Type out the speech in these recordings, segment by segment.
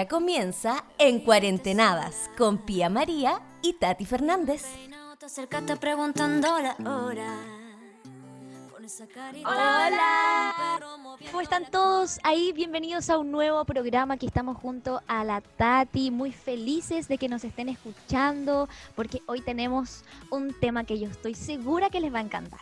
Ahora comienza En Cuarentenadas con Pía María y Tati Fernández. Hola, ¿cómo están todos ahí? Bienvenidos a un nuevo programa. Aquí estamos junto a la Tati, muy felices de que nos estén escuchando, porque hoy tenemos un tema que yo estoy segura que les va a encantar.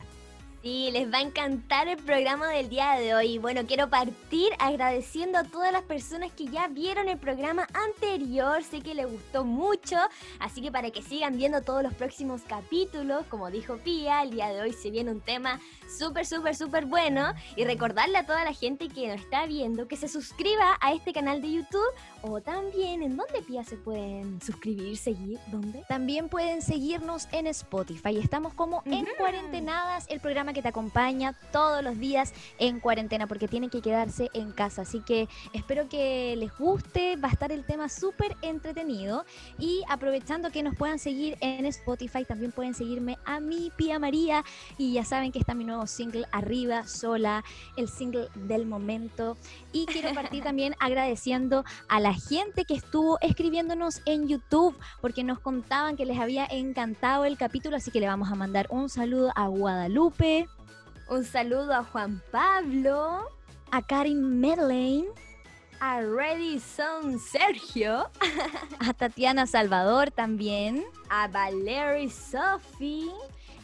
Sí, les va a encantar el programa del día de hoy. Bueno, quiero partir agradeciendo a todas las personas que ya vieron el programa anterior. Sé que les gustó mucho, así que para que sigan viendo todos los próximos capítulos, como dijo Pía, el día de hoy se viene un tema súper, súper, súper bueno. Y recordarle a toda la gente que nos está viendo que se suscriba a este canal de YouTube o también en dónde Pía se pueden suscribir, seguir, dónde. También pueden seguirnos en Spotify. Estamos como en Cuarentenadas, el programa que te acompaña todos los días en cuarentena porque tienen que quedarse en casa. Así que espero que les guste, va a estar el tema súper entretenido y aprovechando que nos puedan seguir en Spotify, también pueden seguirme a mi Pía María y ya saben que está mi nuevo single Arriba, Sola, el single del momento. Y quiero partir también agradeciendo a la gente que estuvo escribiéndonos en YouTube porque nos contaban que les había encantado el capítulo, así que le vamos a mandar un saludo a Guadalupe, un saludo a Juan Pablo, a Karin Medlane, a Redison Sergio, a Tatiana Salvador también, a Valerie Sophie.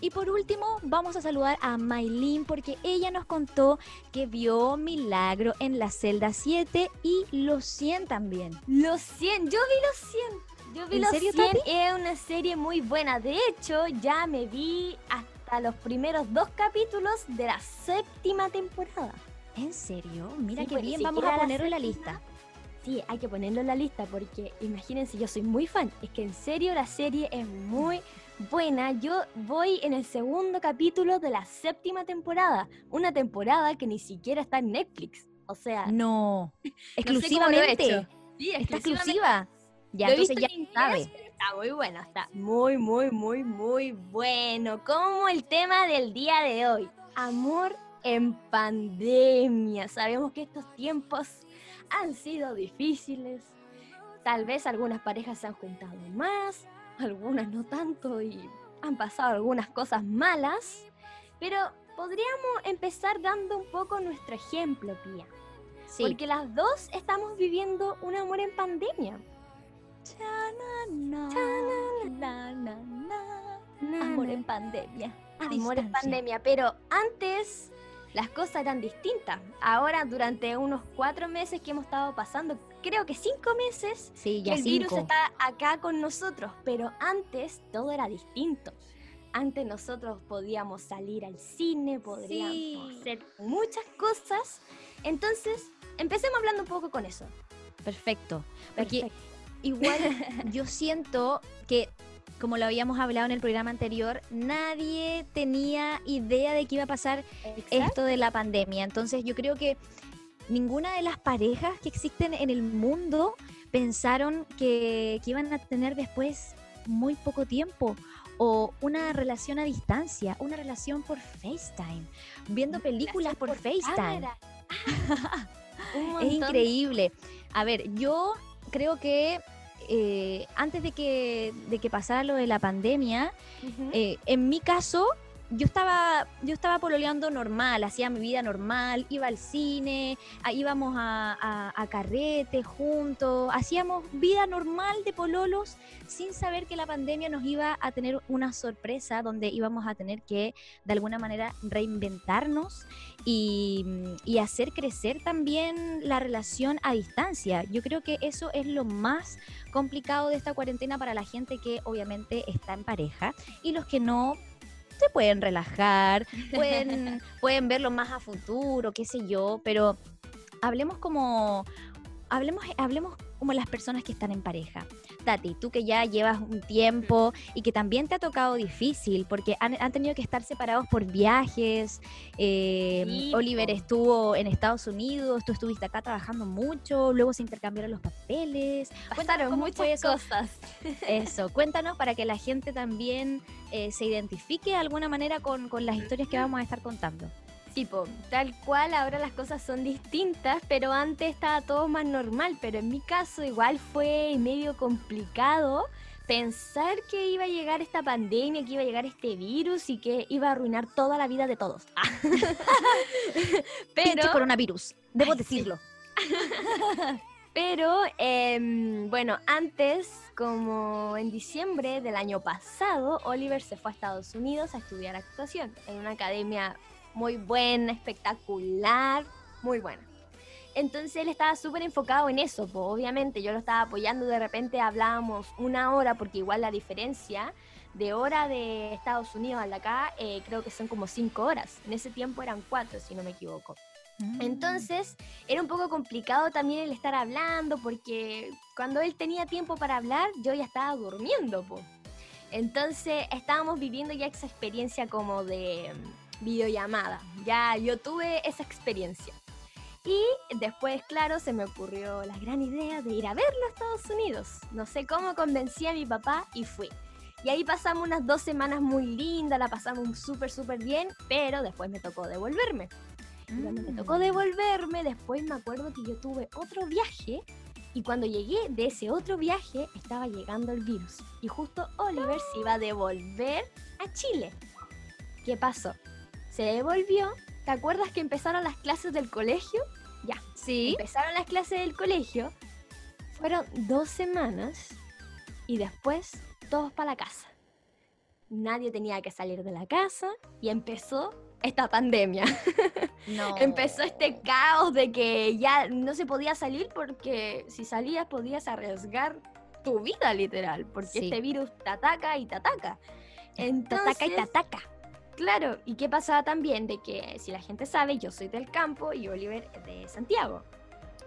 Y por último, vamos a saludar a Maylin porque ella nos contó que vio Milagro en la celda 7 y los 100 también. Los 100, yo vi los 100. Yo vi los 100, es una serie muy buena. De hecho, ya me vi hasta a los primeros dos capítulos de la séptima temporada. ¿En serio? Mira qué bien, vamos a ponerlo en la lista. Sí, hay que ponerlo en la lista porque imagínense, yo soy muy fan. Es que en serio la serie es muy buena. Yo voy en el segundo capítulo de la séptima temporada. Una temporada que ni siquiera está en Netflix. O sea. No. Exclusivamente. sí, está exclusiva. Ya, entonces ya sabes está muy bueno, está muy, muy, muy, muy bueno. Como el tema del día de hoy, amor en pandemia. Sabemos que estos tiempos han sido difíciles. Tal vez algunas parejas se han juntado más, algunas no tanto y han pasado algunas cosas malas. Pero podríamos empezar dando un poco nuestro ejemplo, Pía. Porque las dos estamos viviendo un amor en pandemia. Amor en pandemia. Amor en pandemia. Pero antes las cosas eran distintas. Ahora, durante unos cuatro meses que hemos estado pasando, creo que cinco meses, el virus está acá con nosotros. Pero antes todo era distinto. Antes nosotros podíamos salir al cine, podríamos hacer muchas cosas. Entonces, empecemos hablando un poco con eso. Perfecto. Perfecto igual yo siento que, como lo habíamos hablado en el programa anterior, nadie tenía idea de que iba a pasar esto de la pandemia. Entonces yo creo que ninguna de las parejas que existen en el mundo pensaron que, iban a tener después muy poco tiempo o una relación a distancia, una relación por FaceTime, viendo películas por, FaceTime. es increíble. A ver, yo creo que eh, antes de que, de que pasara lo de la pandemia, eh, en mi caso, yo estaba, yo estaba pololeando normal, hacía mi vida normal, iba al cine, íbamos a, a, carrete juntos, hacíamos vida normal de pololos sin saber que la pandemia nos iba a tener una sorpresa donde íbamos a tener que de alguna manera reinventarnos y, y hacer crecer también la relación a distancia. Yo creo que eso es lo más complicado de esta cuarentena para la gente que obviamente está en pareja y los que no se pueden relajar, pueden, pueden verlo más a futuro, qué sé yo, pero hablemos como, hablemos, hablemos como las personas que están en pareja. Tati, tú que ya llevas un tiempo y que también te ha tocado difícil porque han, tenido que estar separados por viajes. Eh, Oliver estuvo en Estados Unidos, tú estuviste acá trabajando mucho, luego se intercambiaron los papeles. Cuéntanos muchas cosas. Eso, cuéntanos para que la gente también eh, se identifique de alguna manera con, con las historias que vamos a estar contando. Sí, tal cual, ahora las cosas son distintas, pero antes estaba todo más normal, pero en mi caso igual fue medio complicado pensar que iba a llegar esta pandemia, que iba a llegar este virus y que iba a arruinar toda la vida de todos. pero coronavirus, debo decirlo. Pero em, bueno, antes, como en diciembre del año pasado, Oliver se fue a Estados Unidos a estudiar actuación en una academia muy buena, espectacular, muy buena. Entonces él estaba súper enfocado en eso, pues obviamente yo lo estaba apoyando, de repente hablábamos una hora, porque igual la diferencia de hora de Estados Unidos a la acá eh, creo que son como cinco horas. En ese tiempo eran cuatro, si no me equivoco. Mm. Entonces era un poco complicado también el estar hablando porque cuando él tenía tiempo para hablar yo ya estaba durmiendo. Entonces estábamos viviendo ya esa experiencia como de videollamada. Ya yo tuve esa experiencia. Y después, claro, se me ocurrió la gran idea de ir a verlo a Estados Unidos. No sé cómo convencí a mi papá y fui. Y ahí pasamos unas dos semanas muy lindas, la pasamos súper, súper bien, pero después me tocó devolverme. Cuando me tocó mm. devolverme, después me acuerdo que yo tuve otro viaje y cuando llegué de ese otro viaje estaba llegando el virus y justo Oliver se iba a devolver a Chile. ¿Qué pasó? Se devolvió. ¿Te acuerdas que empezaron las clases del colegio? Ya. Sí. Empezaron las clases del colegio. Fueron dos semanas y después todos para la casa. Nadie tenía que salir de la casa y empezó esta pandemia. No. Empezó este caos de que ya no se podía salir porque si salías podías arriesgar tu vida literal, porque este virus te ataca y te ataca. Entonces, te ataca y te ataca. Claro, y qué pasaba también de que si la gente sabe, yo soy del campo y Oliver de Santiago.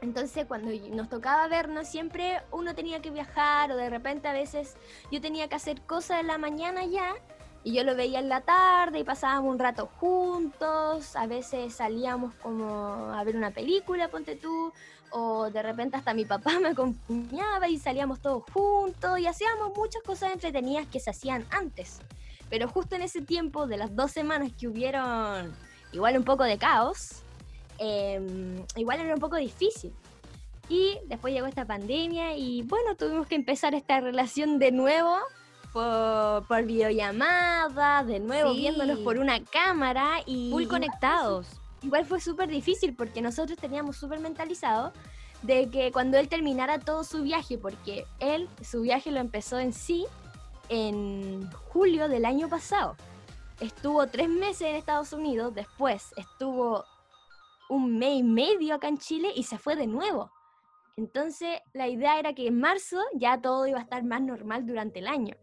Entonces cuando nos tocaba vernos siempre uno tenía que viajar o de repente a veces yo tenía que hacer cosas en la mañana ya y yo lo veía en la tarde y pasábamos un rato juntos, a veces salíamos como a ver una película, ponte tú, o de repente hasta mi papá me acompañaba y salíamos todos juntos y hacíamos muchas cosas entretenidas que se hacían antes. Pero justo en ese tiempo de las dos semanas que hubieron igual un poco de caos, em, igual era un poco difícil. Y después llegó esta pandemia y bueno, tuvimos que empezar esta relación de nuevo por, videollamada, de nuevo viéndonos por una cámara y... Full conectados. Igual fue súper difícil porque nosotros teníamos súper mentalizado de que cuando él terminara todo su viaje, porque él, su viaje lo empezó en sí en julio del año pasado. Estuvo tres meses en Estados Unidos, después estuvo un mes y medio acá en Chile y se fue de nuevo. Entonces la idea era que en marzo ya todo iba a estar más normal durante el año.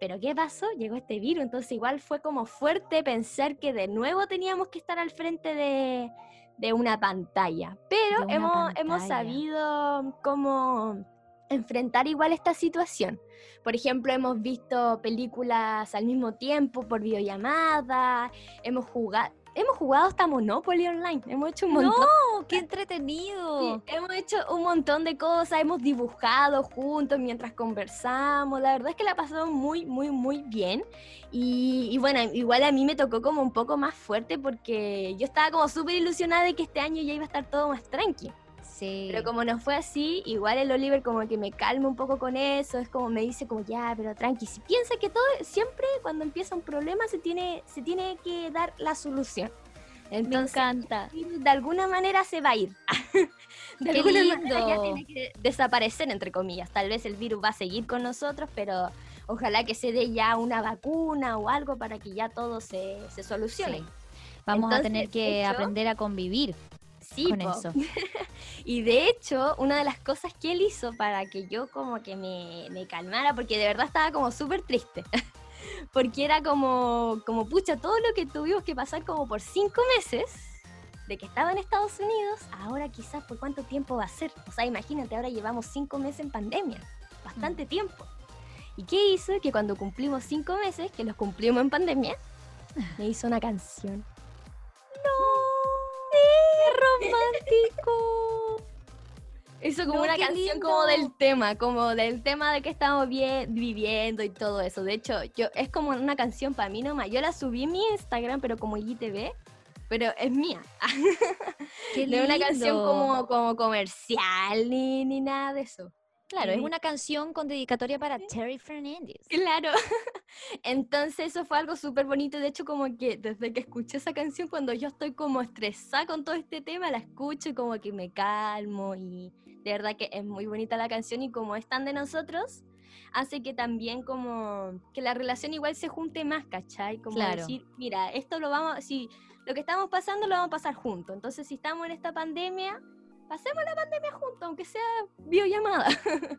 Pero ¿qué pasó? Llegó este virus, entonces igual fue como fuerte pensar que de nuevo teníamos que estar al frente de, una pantalla. Pero hemos, hemos sabido cómo enfrentar igual esta situación. Por ejemplo, hemos visto películas al mismo tiempo por videollamada, hemos jugado, hemos jugado hasta Monopoly Online. Hemos hecho un montón. ¡No! ¡Qué entretenido! hemos hecho un montón de cosas. Hemos dibujado juntos mientras conversamos. La verdad es que la pasamos muy, muy, muy bien. Y, y, bueno, igual a mí me tocó como un poco más fuerte porque yo estaba como súper ilusionada de que este año ya iba a estar todo más tranquilo. Pero como no fue así, igual el Oliver como que me calma un poco con eso, es como me dice como ya, pero tranqui, si piensa que todo, siempre cuando empieza un problema se tiene, se tiene que dar la solución. Entonces, me encanta. De alguna manera se va a ir. de alguna manera ya tiene que desaparecer, entre comillas. Tal vez el virus va a seguir con nosotros, pero ojalá que se dé ya una vacuna o algo para que ya todo se, se solucione. Vamos a tener que aprender a convivir sí, con eso. y de hecho, una de las cosas que él hizo para que yo como que me, me calmara, porque de verdad estaba como súper triste, porque era como, como, pucha, todo lo que tuvimos que pasar como por cinco meses de que estaba en Estados Unidos, ahora quizás por cuánto tiempo va a ser. O sea, imagínate, ahora llevamos cinco meses en pandemia, bastante mm. tiempo. ¿Y qué hizo? Que cuando cumplimos cinco meses, que los cumplimos en pandemia, me hizo una canción. Romántico! Eso como una canción como del tema, como del tema de que estamos viviendo y todo eso. De hecho, yo es como una canción para mí nomás. Yo la subí en mi Instagram, pero como IGTV, pero es mía. Qué no es una canción como, como comercial ni, ni nada de eso. Claro, es una canción con dedicatoria para Terry Fernández. Claro. Entonces eso fue algo súper bonito. De hecho, como que desde que escuché esa canción, cuando yo estoy como estresada con todo este tema, la escucho y como que me calmo. Y de verdad que es muy bonita la canción y como es tan de nosotros, hace que también como que la relación igual se junte más, ¿cachai? Como Claro. decir, mira, esto lo vamos, si lo que estamos pasando lo vamos a pasar juntos. Entonces, si estamos en esta pandemia, pasemos la pandemia juntos, aunque sea videollamada.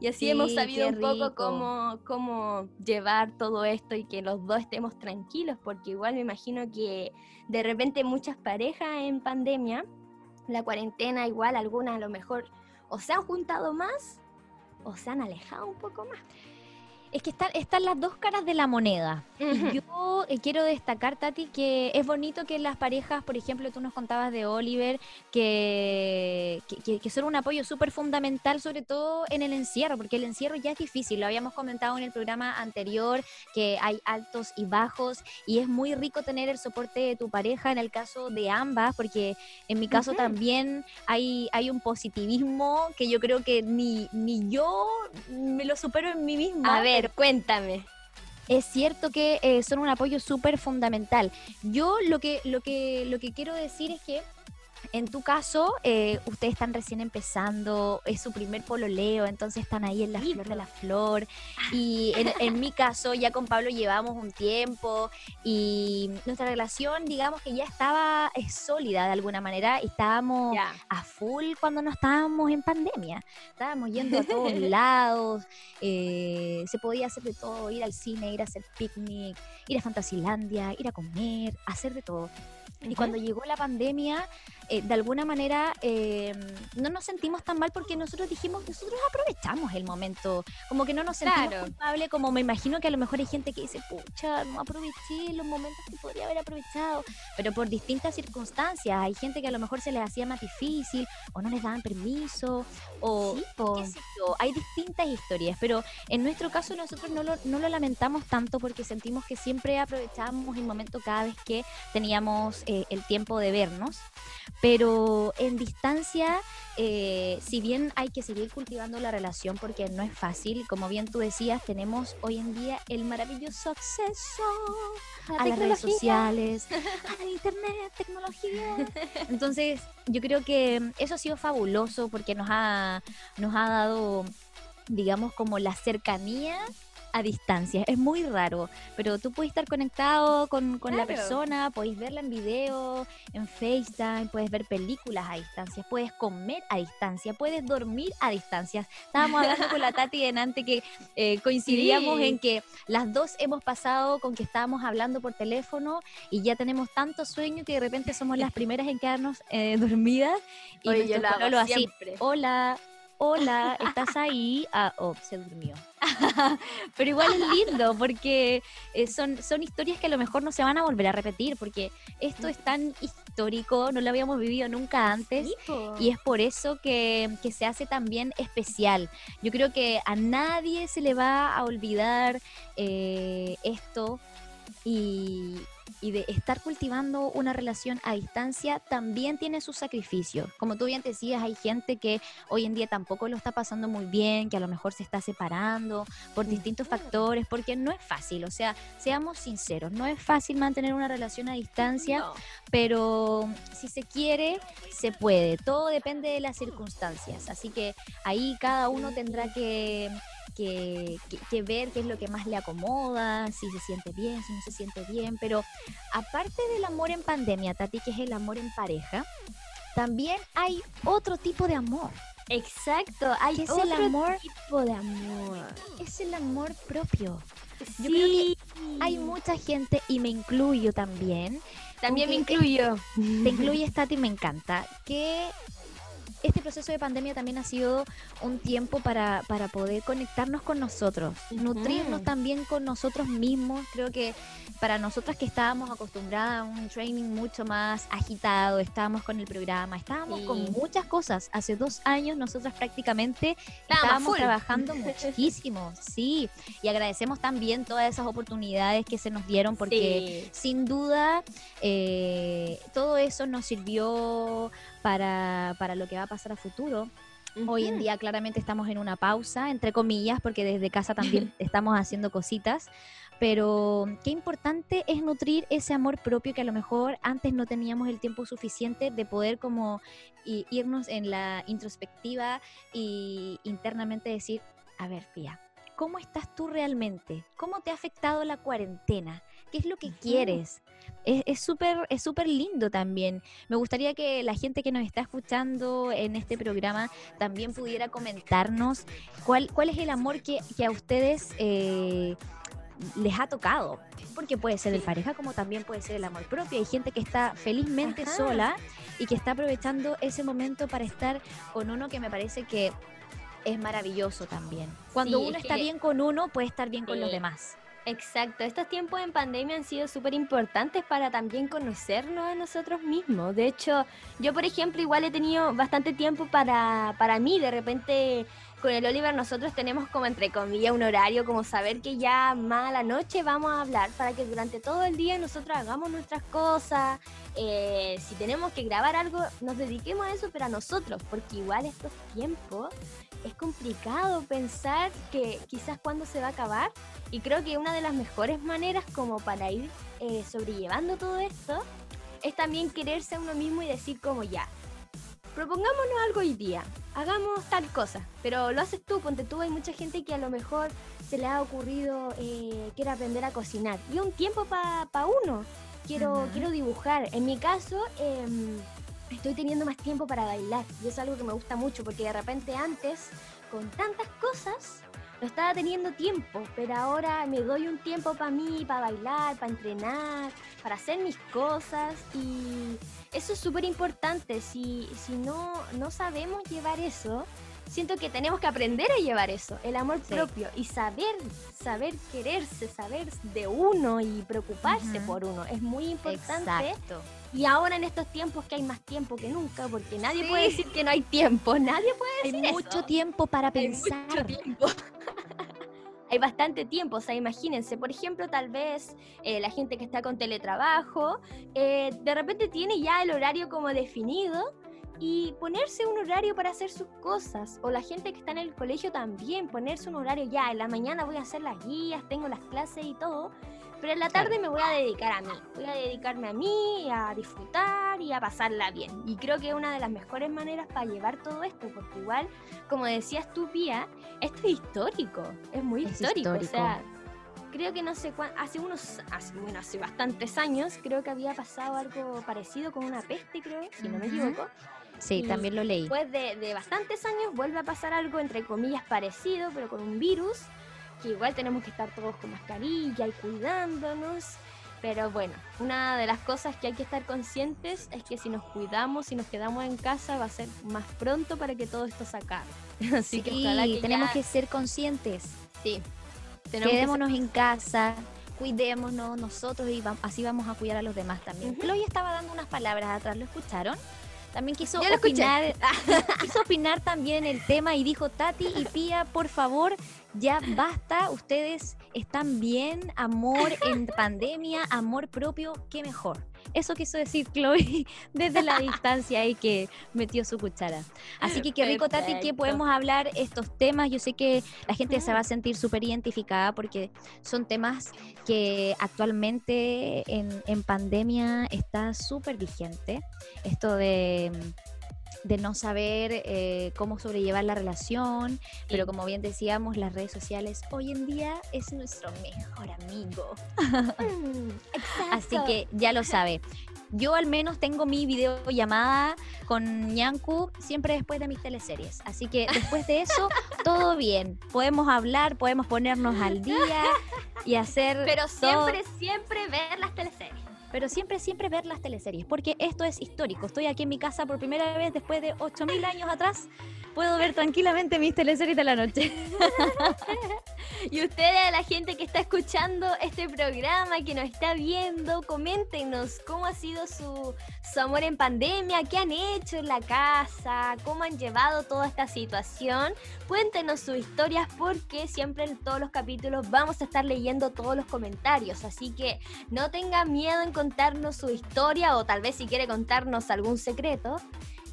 y así hemos Sí, sabido qué un poco cómo, cómo llevar todo esto y que los dos estemos tranquilos, porque igual me imagino que de repente muchas parejas en pandemia, la cuarentena igual, algunas a lo mejor o se han juntado más o se han alejado un poco más. Es que están, están las dos caras de la moneda. Y yo eh, quiero destacar, Tati, que es bonito que las parejas, por ejemplo, tú nos contabas de Oliver, que, que- son un apoyo súper fundamental, sobre todo en el encierro, porque el encierro ya es difícil. Lo habíamos comentado en el programa anterior, que hay altos y bajos, y es muy rico tener el soporte de tu pareja en el caso de ambas, porque en mi caso también hay, hay un positivismo que yo creo que ni, ni yo me lo supero en mí misma. A ver, cuéntame. es cierto que eh, son un apoyo súper fundamental. Yo lo que, lo, que, lo que quiero decir es que en tu caso, eh, ustedes están recién empezando, es su primer pololeo, entonces están ahí en la Sí, flor de la flor. Y en, en mi caso, ya con Pablo llevamos un tiempo y nuestra relación, digamos que ya estaba sólida de alguna manera, estábamos a full cuando no estábamos en pandemia. Estábamos yendo a todos lados, eh, se podía hacer de todo, ir al cine, ir a hacer picnic, ir a Fantasilandia, ir a comer, hacer de todo. Y cuando llegó la pandemia, eh, de alguna manera eh, no nos sentimos tan mal porque nosotros dijimos, nosotros aprovechamos el momento, como que no nos sentimos Claro. culpables, como me imagino que a lo mejor hay gente que dice, pucha, no aproveché los momentos que podría haber aprovechado, pero por distintas circunstancias, hay gente que a lo mejor se les hacía más difícil o no les daban permiso o Sí, qué sé yo, hay distintas historias, pero en nuestro caso nosotros no lo, no lo lamentamos tanto porque sentimos que siempre aprovechábamos el momento cada vez que teníamos eh, el tiempo de vernos, pero en distancia, eh, si bien hay que seguir cultivando la relación porque no es fácil, como bien tú decías, tenemos hoy en día el maravilloso acceso a las redes sociales, a la internet, tecnología. Entonces, yo creo que eso ha sido fabuloso porque nos ha, nos ha dado, digamos, como la cercanía a distancia. Es muy raro, pero tú puedes estar conectado con, con la persona, puedes verla en video, en FaceTime, puedes ver películas a distancia, puedes comer a distancia, puedes dormir a distancia. Estábamos hablando con la Tati delante que eh, coincidíamos Sí. en que las dos hemos pasado con que estábamos hablando por teléfono y ya tenemos tanto sueño que de repente somos las primeras en quedarnos eh, dormidas y Oye, yo lo hago así, siempre. hola, hola, ¿estás ahí? Ah, oh, se durmió. Pero igual es lindo porque eh, son, son historias que a lo mejor no se van a volver a repetir porque esto es tan histórico, no lo habíamos vivido nunca antes. Y es por eso que, que se hace también especial. Yo creo que a nadie se le va a olvidar eh, esto y, y de estar cultivando una relación a distancia también tiene sus sacrificios. Como tú bien decías, hay gente que hoy en día tampoco lo está pasando muy bien, que a lo mejor se está separando por distintos factores, porque no es fácil. O sea, seamos sinceros, no es fácil mantener una relación a distancia No. pero si se quiere, se puede. Todo depende de las circunstancias. Así que ahí cada uno tendrá que, que, que- que ver qué es lo que más le acomoda, si se siente bien, si no se siente bien. Pero aparte del amor en pandemia, Tati, que es el amor en pareja, también hay otro tipo de amor. Exacto, hay ¿Qué es otro el amor? tipo de amor. Es el amor propio. Yo creo que Hay mucha gente, y me incluyo también, También me incluyo. te incluyes, Tati, me encanta, que este proceso de pandemia también ha sido un tiempo para, para poder conectarnos con nosotros, nutrirnos también con nosotros mismos. Creo que para nosotras que estábamos acostumbradas a un training mucho más agitado, estábamos con el programa, estábamos con muchas cosas. Hace dos años nosotras prácticamente estábamos trabajando muchísimo, sí. Y agradecemos también todas esas oportunidades que se nos dieron porque sin duda eh, todo eso nos sirvió para, para lo que va a pasar a futuro. Hoy en día claramente estamos en una pausa, entre comillas, porque desde casa también estamos haciendo cositas, pero qué importante es nutrir ese amor propio que a lo mejor antes no teníamos el tiempo suficiente de poder como irnos en la introspectiva y internamente decir, a ver, Pía, ¿cómo estás tú realmente? ¿Cómo te ha afectado la cuarentena? ¿Qué es lo que quieres? Es súper es súper lindo también. Me gustaría que la gente que nos está escuchando en este programa también pudiera comentarnos cuál, cuál es el amor que, a ustedes eh, les ha tocado. Porque puede ser el pareja como también puede ser el amor propio. Hay gente que está felizmente sola y que está aprovechando ese momento para estar con uno que me parece que es maravilloso también. Cuando uno está bien con uno, puede estar bien con los demás. Exacto, estos tiempos en pandemia han sido súper importantes para también conocernos a nosotros mismos. De hecho, yo por ejemplo igual he tenido bastante tiempo para, para mí, de repente con el Oliver nosotros tenemos como entre comillas un horario, como saber que ya más a la noche vamos a hablar para que durante todo el día nosotros hagamos nuestras cosas. Eh, si tenemos que grabar algo, nos dediquemos a eso, pero a nosotros, porque igual estos tiempos es complicado pensar que quizás cuándo se va a acabar. Y creo que una de las mejores maneras como para ir eh, sobrellevando todo esto es también quererse a uno mismo y decir como ya, propongámonos algo hoy día, hagamos tal cosa, pero lo haces tú, ponte tú, hay mucha gente que a lo mejor se le ha ocurrido, eh, quiere aprender a cocinar, y un tiempo para uno, quiero, quiero dibujar, en mi caso... Em, estoy teniendo más tiempo para bailar y es algo que me gusta mucho porque de repente antes, con tantas cosas, no estaba teniendo tiempo, pero ahora me doy un tiempo para mí, para bailar, para entrenar, para hacer mis cosas y eso es súper importante. Si, si no, no sabemos llevar eso, siento que tenemos que aprender a llevar eso, el amor propio y saber, saber quererse, saber de uno y preocuparse por uno. Es muy importante. Exacto. Y ahora en estos tiempos que hay más tiempo que nunca, porque nadie puede decir que no hay tiempo, nadie puede decir Hay mucho tiempo para pensar. Hay mucho tiempo. hay bastante tiempo, o sea, imagínense, por ejemplo, tal vez eh, la gente que está con teletrabajo, eh, de repente tiene ya el horario como definido y ponerse un horario para hacer sus cosas, o la gente que está en el colegio también, ponerse un horario ya, en la mañana voy a hacer las guías, tengo las clases y todo, pero en la tarde me voy a dedicar a mí, voy a dedicarme a mí, a disfrutar y a pasarla bien. Y creo que es una de las mejores maneras para llevar todo esto, porque igual, como decías tú, Pía, esto es histórico, es muy histórico, o sea, creo que no sé cuánto, hace unos, hace, bueno, hace bastantes años, creo que había pasado algo parecido con una peste, creo, si no me equivoco. Sí, también lo leí. Después de, de bastantes años vuelve a pasar algo, entre comillas, parecido, pero con un virus que igual tenemos que estar todos con mascarilla y cuidándonos. Pero bueno, una de las cosas que hay que estar conscientes es que si nos cuidamos y nos quedamos en casa va a ser más pronto para que todo esto se acabe. Así que, tenemos que ser conscientes. Sí. Quedémonos en casa, cuidémonos nosotros y así vamos a cuidar a los demás también. Chloe estaba dando unas palabras atrás, ¿lo escucharon? También quiso opinar, quiso opinar también el tema y dijo Tati y Pía, por favor, ya basta, ustedes están bien, amor en pandemia, amor propio, qué mejor. Eso quiso decir Chloe desde la distancia y que metió su cuchara. Así que qué rico, Tati, que podemos hablar estos temas. Yo sé que la gente se va a sentir súper identificada porque son temas que actualmente en, en pandemia está súper vigente. Esto de de no saber eh, cómo sobrellevar la relación, pero como bien decíamos, las redes sociales hoy en día es nuestro mejor amigo. Mm, Así que ya lo sabe. Yo al menos tengo mi videollamada con Ñanku siempre después de mis teleseries. Así que después de eso, todo bien. Podemos hablar, podemos ponernos al día y hacer. Pero siempre, siempre ver las teleseries. Pero siempre, siempre ver las teleseries, porque esto es histórico. Estoy aquí en mi casa por primera vez después de 8000 años atrás. Puedo ver tranquilamente mis teleseries de la noche. y ustedes, la gente que está escuchando este programa, que nos está viendo, coméntenos cómo ha sido su, su amor en pandemia, qué han hecho en la casa, cómo han llevado toda esta situación. Cuéntenos sus historias porque siempre en todos los capítulos vamos a estar leyendo todos los comentarios. Así que no tenga miedo en contarnos su historia o tal vez si quiere contarnos algún secreto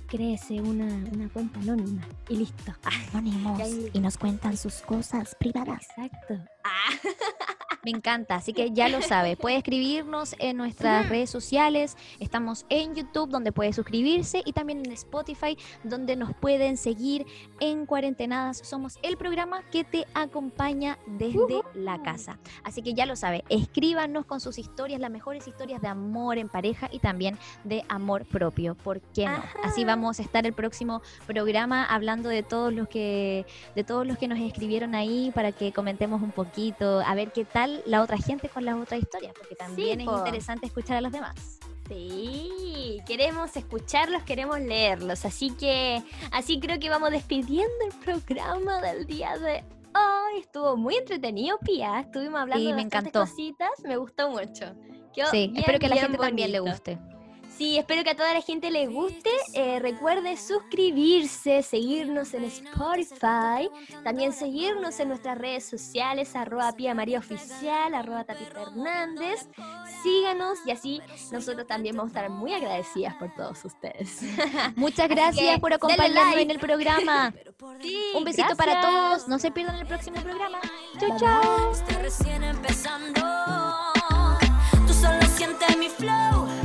créese una, una cuenta anónima y listo. Anónimos. Y nos cuentan sus cosas privadas. Exacto. Ah. Me encanta, así que ya lo sabe. Puede escribirnos en nuestras redes sociales. Estamos en YouTube, donde puede suscribirse, y también en Spotify, donde nos pueden seguir en Cuarentenadas. Somos el programa que te acompaña desde la casa. Así que ya lo sabe. Escríbanos con sus historias, las mejores historias de amor en pareja y también de amor propio. ¿Por qué no? Así vamos a estar el próximo programa hablando de todos los que de todos los que nos escribieron ahí para que comentemos un poquito, a ver qué tal la otra gente con las otras historias, porque también es interesante escuchar a los demás. Sí, queremos escucharlos, queremos leerlos, así que así creo que vamos despidiendo el programa del día de hoy. Estuvo muy entretenido, Pia. Estuvimos hablando de me encantó. cositas, me gustó mucho. sí, espero que a la gente también le guste. Sí, espero que a toda la gente le guste. Eh, recuerde suscribirse, seguirnos en Spotify, también seguirnos en nuestras redes sociales, arroba Pia María Oficial, arroba Tati Fernández. Síganos y así nosotros también vamos a estar muy agradecidas por todos ustedes. Muchas gracias por acompañarnos en el programa. Un besito para todos. No se pierdan el próximo programa. Chau, chau. recién empezando. Tú solo sientes mi flow.